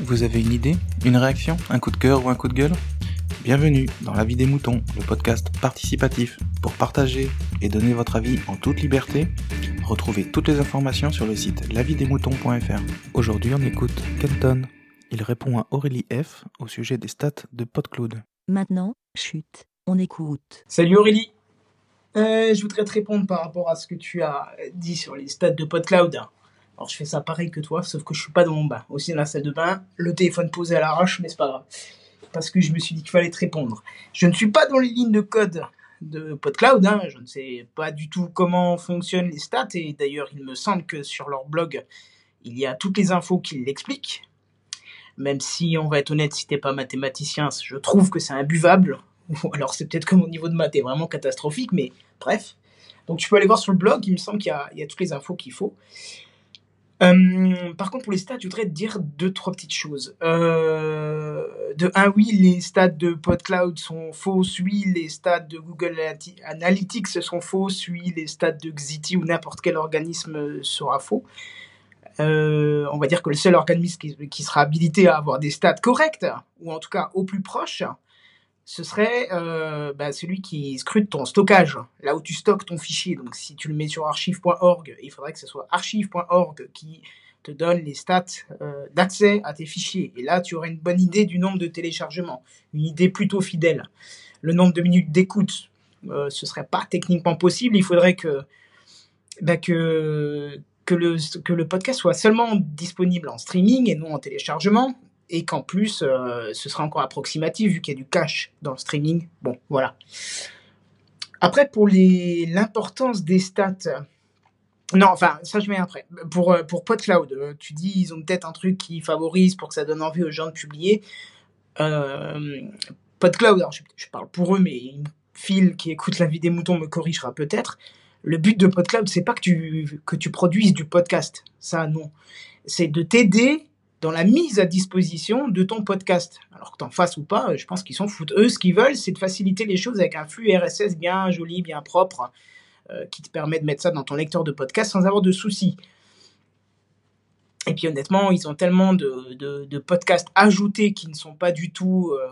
Vous avez une idée Une réaction Un coup de cœur ou un coup de gueule? Bienvenue dans La vie des moutons, le podcast participatif pour partager et donner votre avis en toute liberté. Retrouvez toutes les informations sur le site lavidesmoutons.fr. Aujourd'hui, on écoute Kenton. Il répond à Aurélie F au sujet des stats de PodCloud. Maintenant, chute, on écoute. Salut Aurélie. Euh, je voudrais te répondre par rapport à ce que tu as dit sur les stats de PodCloud. Alors je fais ça pareil que toi, sauf que je suis pas dans mon bain. Aussi dans la salle de bain, le téléphone posé à l'arrache, mais c'est pas grave. Parce que je me suis dit qu'il fallait te répondre. Je ne suis pas dans les lignes de code de PodCloud, hein. je ne sais pas du tout comment fonctionnent les stats, et d'ailleurs il me semble que sur leur blog, il y a toutes les infos qui l'expliquent. Même si, on va être honnête, si t'es pas mathématicien, je trouve que c'est imbuvable. Ou alors c'est peut-être que mon niveau de maths est vraiment catastrophique, mais bref. Donc tu peux aller voir sur le blog, il me semble qu'il y, a toutes les infos qu'il faut. Euh, par contre, pour les stats, je voudrais te dire deux, trois petites choses. Euh, de un, oui, les stats de PodCloud sont fausses. Oui, les stats de Google Analytics sont fausses. Oui, les stats de Xiti ou n'importe quel organisme sera faux. Euh, on va dire que le seul organisme qui, qui, sera habilité à avoir des stats correctes, ou en tout cas au plus proche, ce serait euh, bah, celui qui scrute ton stockage, là où tu stockes ton fichier. Donc si tu le mets sur archive.org, il faudrait que ce soit archive.org qui te donne les stats euh, d'accès à tes fichiers. Et là, tu aurais une bonne idée du nombre de téléchargements, une idée plutôt fidèle. Le nombre de minutes d'écoute, euh, ce serait pas techniquement possible. Il faudrait que, bah, le podcast soit seulement disponible en streaming et non en téléchargement et qu'en plus, euh, ce sera encore approximatif vu qu'il y a du cache dans le streaming. Bon, voilà. Après, pour l'importance des stats, non, enfin, ça je mets après. Pour, euh, pour PodCloud, euh, tu dis ils ont peut-être un truc qui favorise pour que ça donne envie aux gens de publier. PodCloud, alors je, parle pour eux, mais Phil qui écoute la vie des moutons me corrigera peut-être. Le but de PodCloud, c'est pas que tu, que tu produises du podcast. Ça, non. C'est de t'aider dans la mise à disposition de ton podcast. Alors que t'en fasses ou pas, je pense qu'ils s'en foutent. Eux, ce qu'ils veulent, c'est de faciliter les choses avec un flux RSS bien joli, bien propre, euh, qui te permet de mettre ça dans ton lecteur de podcast sans avoir de soucis. Et puis honnêtement, ils ont tellement de, podcasts ajoutés qui ne sont pas du tout euh,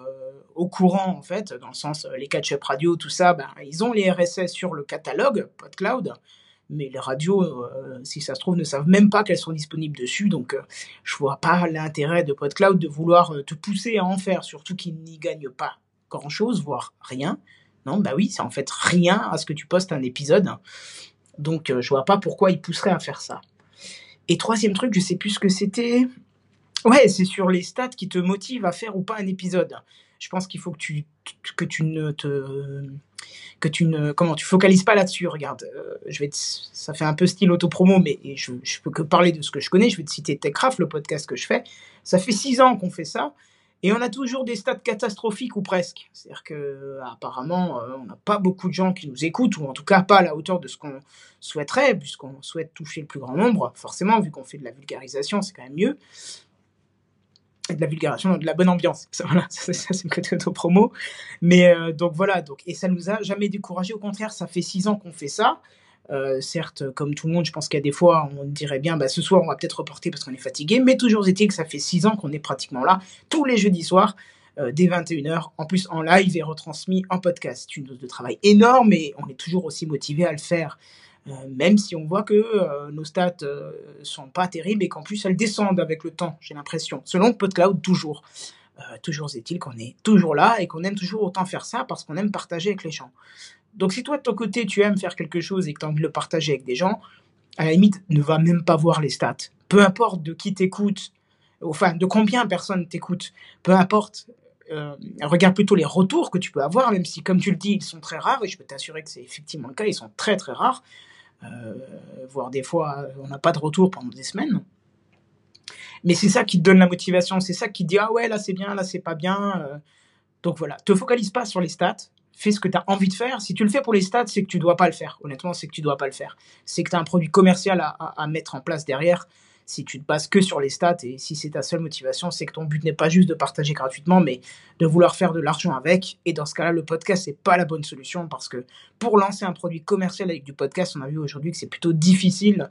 au courant, en fait, dans le sens, euh, les catch-up radio, tout ça, ben, ils ont les RSS sur le catalogue PodCloud mais les radios, euh, si ça se trouve, ne savent même pas qu'elles sont disponibles dessus. Donc, euh, je vois pas l'intérêt de PodCloud de vouloir euh, te pousser à en faire, surtout qu'ils n'y gagnent pas grand-chose, voire rien. Non, bah oui, c'est en fait rien à ce que tu postes un épisode. Donc, je vois pas pourquoi ils pousseraient à faire ça. Et troisième truc, je sais plus ce que c'était. Ouais, c'est sur les stats qui te motivent à faire ou pas un épisode. Je pense qu'il faut que tu, que tu ne te que tu ne comment tu focalises pas là-dessus. Regarde, euh, je vais ça fait un peu style autopromo, mais je, peux que parler de ce que je connais. Je vais te citer Techcraft, le podcast que je fais. Ça fait six ans qu'on fait ça. Et on a toujours des stats catastrophiques ou presque. C'est-à-dire que apparemment, euh, on n'a pas beaucoup de gens qui nous écoutent, ou en tout cas pas à la hauteur de ce qu'on souhaiterait, puisqu'on souhaite toucher le plus grand nombre. Forcément, vu qu'on fait de la vulgarisation, c'est quand même mieux de la vulgarisation, de la bonne ambiance. Ça, voilà, ça, c'est le côté auto-promo. Mais euh, donc voilà, donc, et ça nous a jamais découragé. Au contraire, ça fait six ans qu'on fait ça. Euh, certes, comme tout le monde, je pense qu'il y a des fois, on dirait bien, bah, ce soir, on va peut-être reporter parce qu'on est fatigué. Mais toujours est-il que ça fait six ans qu'on est pratiquement là, tous les jeudis soirs, euh, dès 21h, en plus en live et retransmis en podcast. Une dose de travail énorme et on est toujours aussi motivé à le faire. Euh, même si on voit que euh, nos stats euh, sont pas terribles et qu'en plus elles descendent avec le temps, j'ai l'impression. Selon PodCloud, toujours. toujours est-il qu'on est toujours là et qu'on aime toujours autant faire ça parce qu'on aime partager avec les gens. Donc si toi de ton côté tu aimes faire quelque chose et que tu as envie de le partager avec des gens, à la limite ne va même pas voir les stats. Peu importe de qui t'écoute, enfin de combien personnes t'écoutent, peu importe. regarde plutôt les retours que tu peux avoir, même si comme tu le dis ils sont très rares et je peux t'assurer que c'est effectivement le cas, ils sont très très rares. Euh, voire des fois on n'a pas de retour pendant des semaines. Mais c'est ça qui te donne la motivation, c'est ça qui te dit ah ouais là c'est bien, là c'est pas bien. Euh. Donc voilà, te focalise pas sur les stats, fais ce que tu as envie de faire. Si tu le fais pour les stats, c'est que tu dois pas le faire. Honnêtement, c'est que tu dois pas le faire. C'est que tu as un produit commercial à, mettre en place derrière si tu te bases que sur les stats et si c'est ta seule motivation, c'est que ton but n'est pas juste de partager gratuitement, mais de vouloir faire de l'argent avec. Et dans ce cas-là, le podcast, c'est pas la bonne solution parce que pour lancer un produit commercial avec du podcast, on a vu aujourd'hui que c'est plutôt difficile.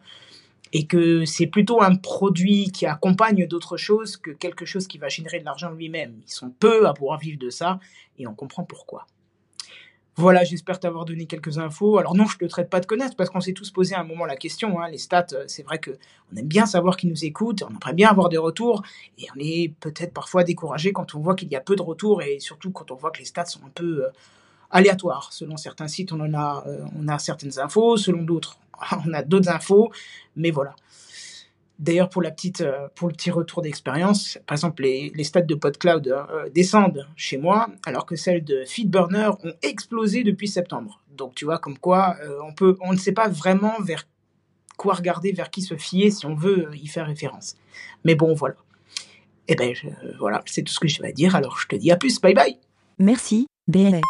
et que c'est plutôt un produit qui accompagne d'autres choses que quelque chose qui va générer de l'argent lui-même. Ils sont peu à pouvoir vivre de ça et on comprend pourquoi. Voilà, j'espère t'avoir donné quelques infos. Alors non, je te traite pas de connaître parce qu'on s'est tous posé à un moment la question. Hein. Les stats, euh, c'est vrai que on aime bien savoir qui nous écoute, on aimerait bien avoir des retours et on est peut-être parfois découragé quand on voit qu'il y a peu de retours et surtout quand on voit que les stats sont un peu euh, aléatoires. Selon certains sites, on en a, euh, on a certaines infos, selon d'autres, on a d'autres infos, mais voilà. D'ailleurs, pour la petite, euh, pour le petit retour d'expérience, par exemple, les, les stats de PodCloud euh, descendent chez moi, alors que celles de FeedBurner ont explosé depuis septembre. Donc, tu vois, comme quoi, euh, on peut, on ne sait pas vraiment vers quoi regarder, vers qui se fier si on veut y faire référence. Mais bon, voilà. Et ben, je- voilà, c'est tout ce que je vais dire. Alors, je te dis à plus. Bye bye. Merci, BLA.